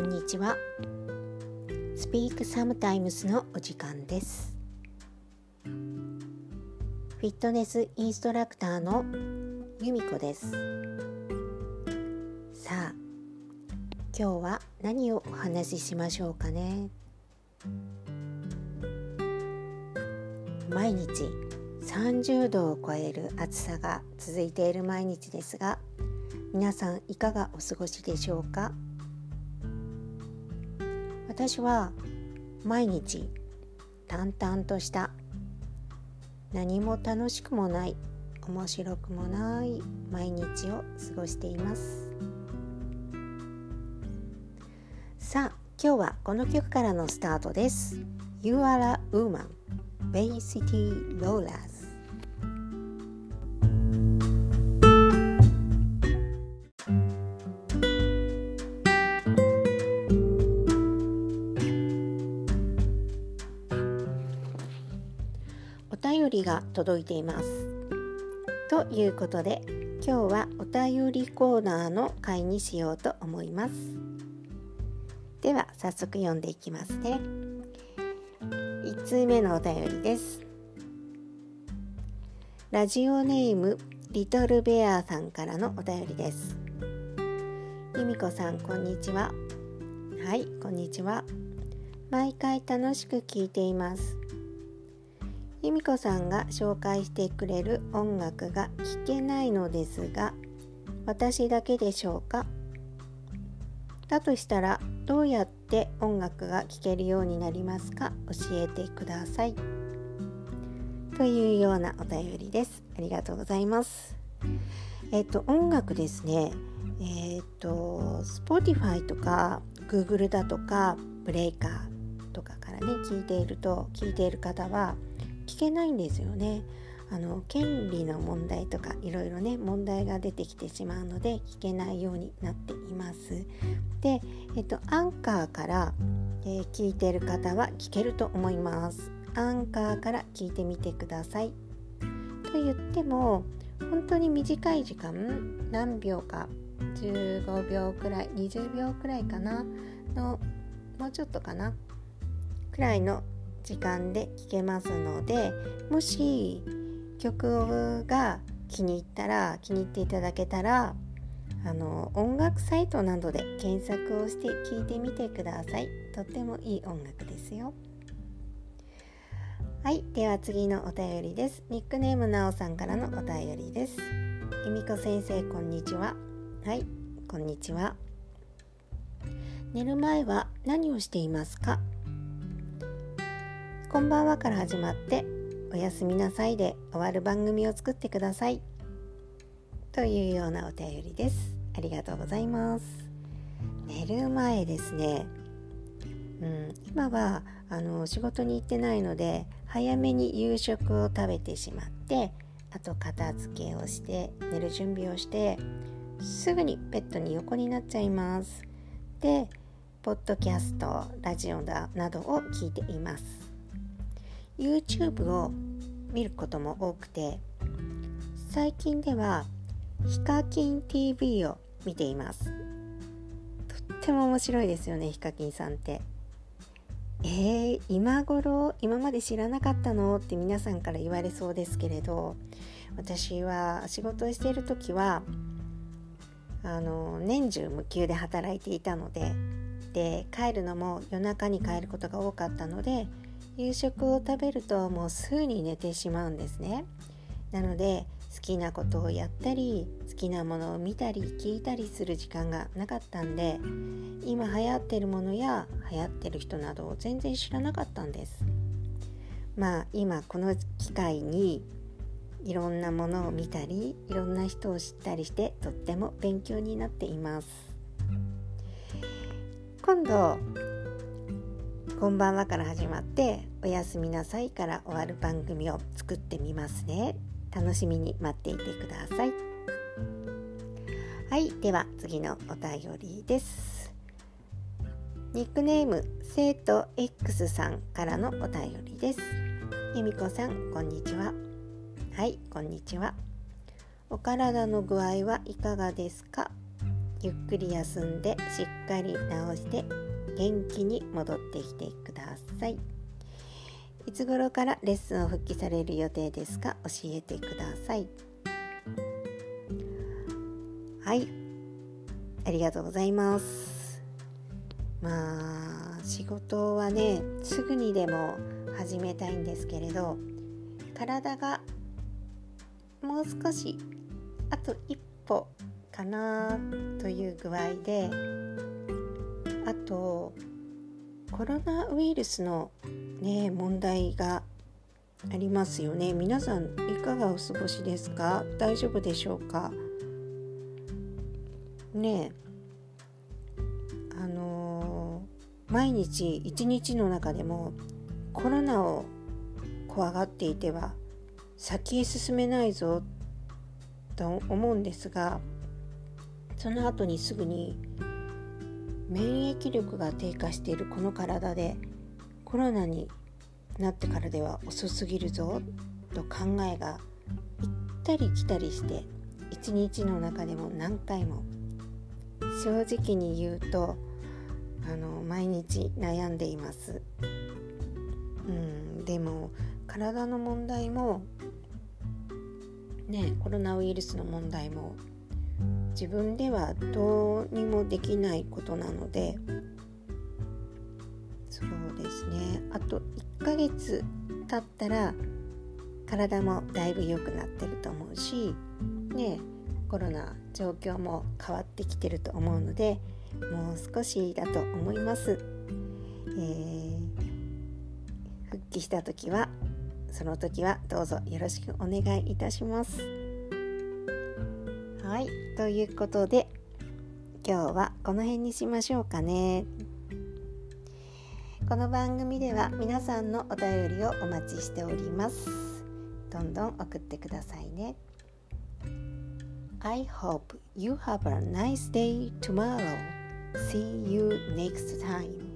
こんにちは。Speak Sometimes のお時間です。フィットネスインストラクターの由美子です。さあ今日は何をお話ししましょうかね？毎日30度を超える暑さが続いている毎日ですが皆さんいかがお過ごしでしょうか？私は毎日淡々とした。何も楽しくもない。面白くもない。毎日を過ごしています。さあ今日はこの曲からのスタートです。You are a woman Bay City Rollers りが届いています。ということで今日はお便りコーナーの回にしようと思います。では早速読んでいきますね。1通目のお便りです。ラジオネームリトルベアさんからのお便りです。由美子さんこんにちは。はい、こんにちは。毎回楽しく聞いています。由美子さんが紹介してくれる音楽が聴けないのですが私だけでしょうか？だとしたらどうやって音楽が聴けるようになりますか？教えてください。というようなお便りです。ありがとうございます。えっと音楽ですね。えっと Spotify とか Google だとかブレイカーとかからね聞いていると聞いている方は聞けないんですよね。あの権利の問題とかいろいろね問題が出てきてしまうので聞けないようになっています。で、えっと、アンカーから、えー、聞いてる方は聞けると思います。アンカーから聞いてみてください。と言っても本当に短い時間何秒か15秒くらい20秒くらいかなのもうちょっとかなくらいの時間で聴けますのでもし曲が気に入ったら気に入っていただけたらあの音楽サイトなどで検索をして聴いてみてください。とってもいい音楽ですよ。はいでは次のお便りです。ニックネームなおさんからのお便りです。由美子先生こんにちは。はいこんにちは。寝る前は何をしていますか？こんばんはから始まっておやすみなさいで終わる番組を作ってください。というようなお便りです。ありがとうございます。寝る前ですね。うん今はあの仕事に行ってないので早めに夕食を食べてしまってあと片付けをして寝る準備をしてすぐにベッドに横になっちゃいます。でポッドキャストラジオだなどを聞いています。YouTube を見ることも多くて最近ではヒカキン TV を見ています。とっても面白いですよねヒカキンさんって。えー、今頃今まで知らなかったの？って皆さんから言われそうですけれど私は仕事をしている時はあの年中無休で働いていたのでで帰るのも夜中に帰ることが多かったので夕食を食べるともうすぐに寝てしまうんですね。なので好きなことをやったり好きなものを見たり聞いたりする時間がなかったんで今流行ってるものや流行ってる人などを全然知らなかったんです。まあ今この機会にいろんなものを見たりいろんな人を知ったりしてとっても勉強になっています。今度こんばんはから始まっておやすみなさいから終わる番組を作ってみますね。楽しみに待っていてください。はいでは次のお便りです。ニックネーム生徒 X さんからのお便りです。由美子さんこんにちは。はいこんにちは。お体の具合はいかがですか？ゆっくり休んでしっかり治して元気に戻ってきてください。いつ頃からレッスンを復帰される予定ですか？教えてください。はい。ありがとうございます。まあ仕事はねすぐにでも始めたいんですけれど体がもう少しあと一歩かなという具合であとコロナウイルスのね問題がありますよね。皆さんいかがお過ごしですか？大丈夫でしょうか？ねあのー、毎日一日の中でもコロナを怖がっていては先へ進めないぞと思うんですがその後にすぐに免疫力が低下しているこの体でコロナになってからでは遅すぎるぞと考えが行ったり来たりして一日の中でも何回も正直に言うとあの毎日悩んでいます。うんでも体の問題もねコロナウイルスの問題も自分ではどうにもできないことなのでそうですね。あと1ヶ月経ったら体もだいぶ良くなってると思うしねコロナ状況も変わってきてると思うのでもう少しだと思います、えー、復帰した時はその時はどうぞよろしくお願いいたします。はいということで今日はこの辺にしましょうかねこの番組では皆さんのお便りをお待ちしておりますどんどん送ってくださいね I hope you have a nice day tomorrow. See you next time.